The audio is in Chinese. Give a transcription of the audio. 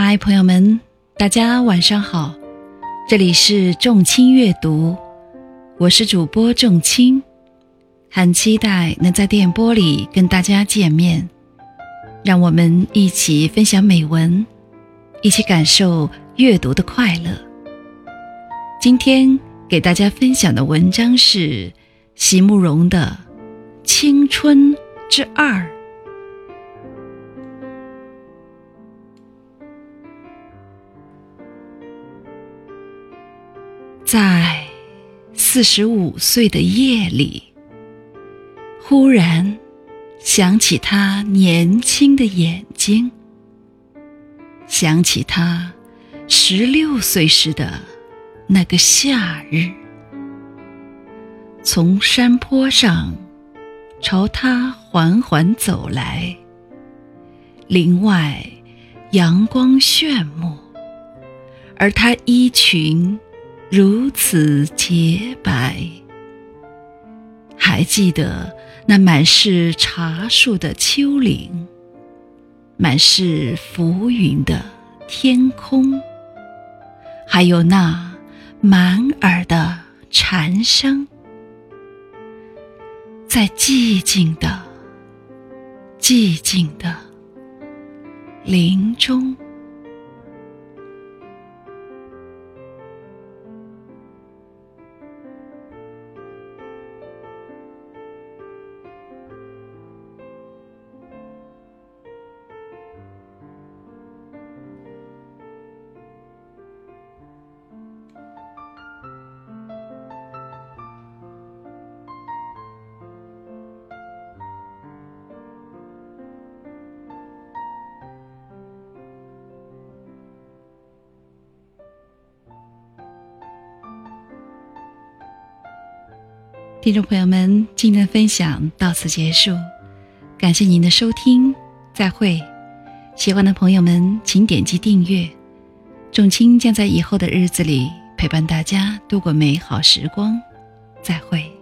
嗨，朋友们，大家晚上好，这里是众卿阅读，我是主播众卿，很期待能在电波里跟大家见面，让我们一起分享美文，一起感受阅读的快乐。今天给大家分享的文章是席慕容的《青春之二》。在四十五岁的夜里，忽然想起他年轻的眼睛，想起他十六岁时的那个夏日，从山坡上朝他缓缓走来，林外阳光炫目，而他衣裙。如此洁白，还记得那满是茶树的丘陵，满是浮云的天空，还有那满耳的蝉声，在寂静的、寂静的林中。听众朋友们，今天的分享到此结束，感谢您的收听，再会。喜欢的朋友们，请点击订阅。仲卿将在以后的日子里陪伴大家度过美好时光，再会。